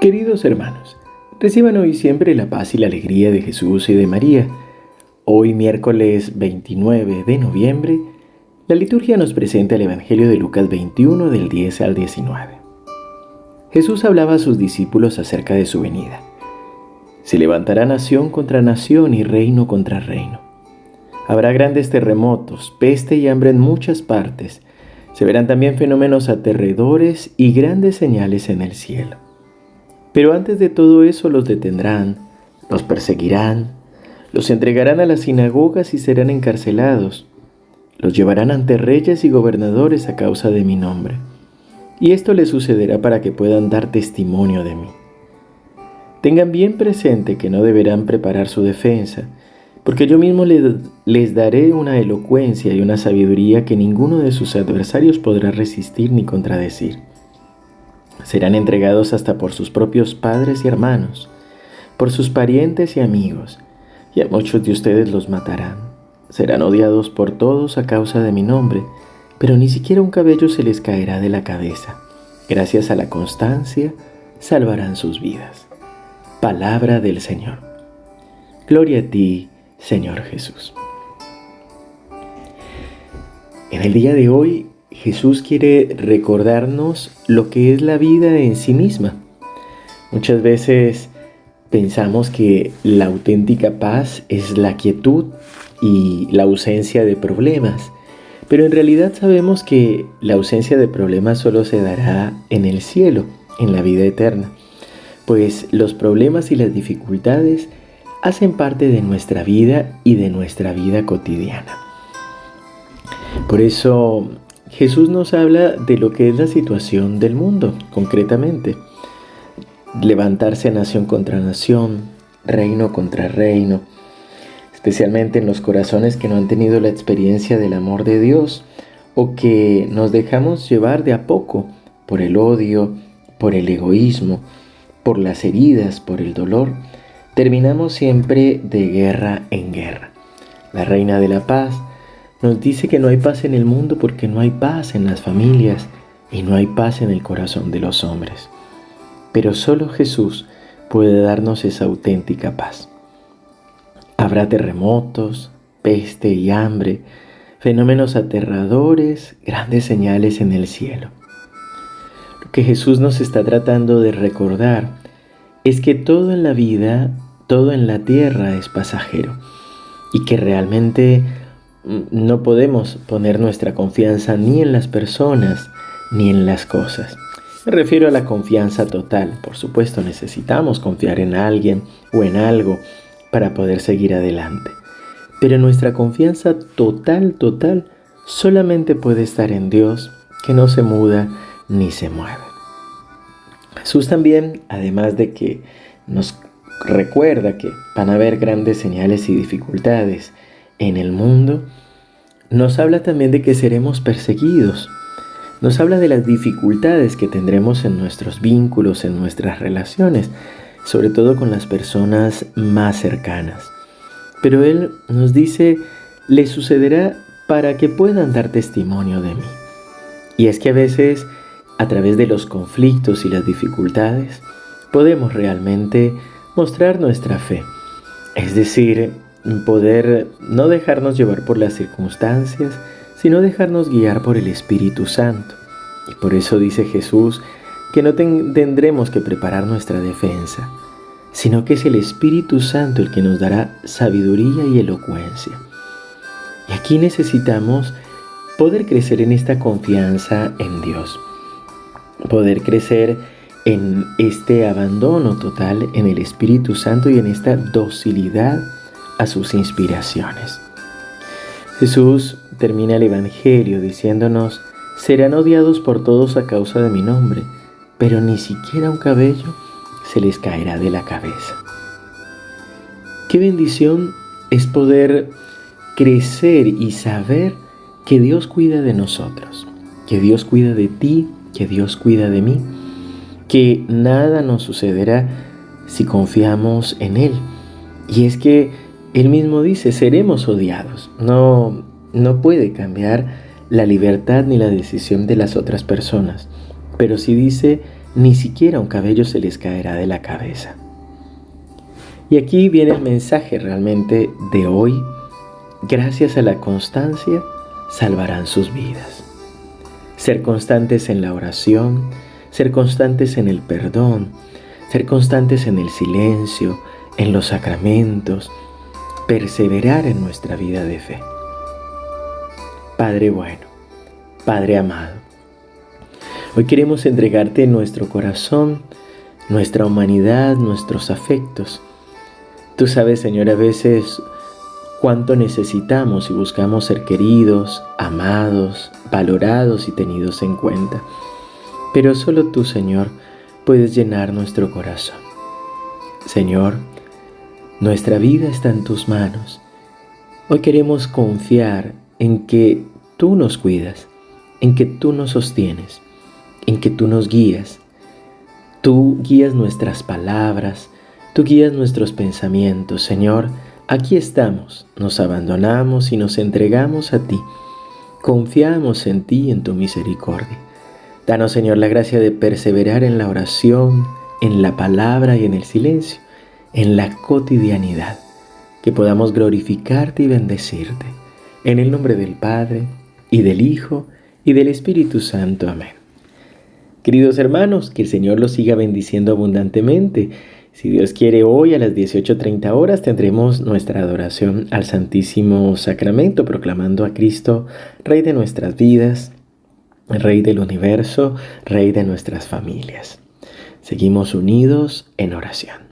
Queridos hermanos, reciban hoy siempre la paz y la alegría de Jesús y de María. Hoy miércoles 29 de noviembre, la liturgia nos presenta el Evangelio de Lucas 21 del 10 al 19. Jesús hablaba a sus discípulos acerca de su venida. Se levantará nación contra nación y reino contra reino. Habrá grandes terremotos, peste y hambre en muchas partes. Se verán también fenómenos aterradores y grandes señales en el cielo. Pero antes de todo eso los detendrán, los perseguirán, los entregarán a las sinagogas y serán encarcelados. Los llevarán ante reyes y gobernadores a causa de mi nombre. Y esto les sucederá para que puedan dar testimonio de mí. Tengan bien presente que no deberán preparar su defensa, porque yo mismo les, daré una elocuencia y una sabiduría que ninguno de sus adversarios podrá resistir ni contradecir. Serán entregados hasta por sus propios padres y hermanos, por sus parientes y amigos, y a muchos de ustedes los matarán. Serán odiados por todos a causa de mi nombre, pero ni siquiera un cabello se les caerá de la cabeza. Gracias a la constancia, salvarán sus vidas. Palabra del Señor. Gloria a ti, Señor Jesús. En el día de hoy Jesús quiere recordarnos lo que es la vida en sí misma. Muchas veces pensamos que la auténtica paz es la quietud y la ausencia de problemas, pero en realidad sabemos que la ausencia de problemas solo se dará en el cielo, en la vida eterna, pues los problemas y las dificultades hacen parte de nuestra vida y de nuestra vida cotidiana. Por eso Jesús nos habla de lo que es la situación del mundo, concretamente. Levantarse nación contra nación, reino contra reino, especialmente en los corazones que no han tenido la experiencia del amor de Dios o que nos dejamos llevar de a poco por el odio, por el egoísmo, por las heridas, por el dolor, terminamos siempre de guerra en guerra. La reina de la paz nos dice que no hay paz en el mundo porque no hay paz en las familias y no hay paz en el corazón de los hombres. Pero solo Jesús puede darnos esa auténtica paz. Habrá terremotos, peste y hambre, fenómenos aterradores, grandes señales en el cielo. Lo que Jesús nos está tratando de recordar es que todo en la vida, todo en la tierra es pasajero y que realmente no podemos poner nuestra confianza ni en las personas ni en las cosas. Me refiero a la confianza total. Por supuesto, necesitamos confiar en alguien o en algo para poder seguir adelante. Pero nuestra confianza total, total, solamente puede estar en Dios, que no se muda ni se mueve. Jesús también, además de que nos recuerda que van a haber grandes señales y dificultades, en el mundo, nos habla también de que seremos perseguidos. Nos habla de las dificultades que tendremos en nuestros vínculos, en nuestras relaciones, sobre todo con las personas más cercanas. Pero Él nos dice, le sucederá para que puedan dar testimonio de mí. Y es que a veces, a través de los conflictos y las dificultades, podemos realmente mostrar nuestra fe. Es decir, poder no dejarnos llevar por las circunstancias, sino dejarnos guiar por el Espíritu Santo. Y por eso dice Jesús que no tendremos que preparar nuestra defensa, sino que es el Espíritu Santo el que nos dará sabiduría y elocuencia. Y aquí necesitamos poder crecer en esta confianza en Dios, poder crecer en este abandono total en el Espíritu Santo y en esta docilidad a sus inspiraciones. Jesús termina el Evangelio diciéndonos, serán odiados por todos a causa de mi nombre, pero ni siquiera un cabello se les caerá de la cabeza. Qué bendición es poder crecer y saber que Dios cuida de nosotros, que Dios cuida de ti, que Dios cuida de mí, que nada nos sucederá si confiamos en Él. Y es que él mismo dice, seremos odiados. No, no puede cambiar la libertad ni la decisión de las otras personas, pero sí dice, ni siquiera un cabello se les caerá de la cabeza. Y aquí viene el mensaje realmente de hoy. Gracias a la constancia salvarán sus vidas. Ser constantes en la oración, ser constantes en el perdón, ser constantes en el silencio, en los sacramentos, perseverar en nuestra vida de fe. Padre bueno, Padre amado, hoy queremos entregarte nuestro corazón, nuestra humanidad, nuestros afectos. Tú sabes, Señor, a veces cuánto necesitamos y buscamos ser queridos, amados, valorados y tenidos en cuenta. Pero solo tú, Señor, puedes llenar nuestro corazón. Señor, nuestra vida está en tus manos. Hoy queremos confiar en que tú nos cuidas, en que tú nos sostienes, en que tú nos guías. Tú guías nuestras palabras, tú guías nuestros pensamientos. Señor, aquí estamos, nos abandonamos y nos entregamos a ti. Confiamos en ti en tu misericordia. Danos, Señor, la gracia de perseverar en la oración, en la palabra y en el silencio en la cotidianidad, que podamos glorificarte y bendecirte. En el nombre del Padre, y del Hijo, y del Espíritu Santo. Amén. Queridos hermanos, que el Señor los siga bendiciendo abundantemente. Si Dios quiere, hoy a las 18.30 horas tendremos nuestra adoración al Santísimo Sacramento, proclamando a Cristo, Rey de nuestras vidas, Rey del universo, Rey de nuestras familias. Seguimos unidos en oración.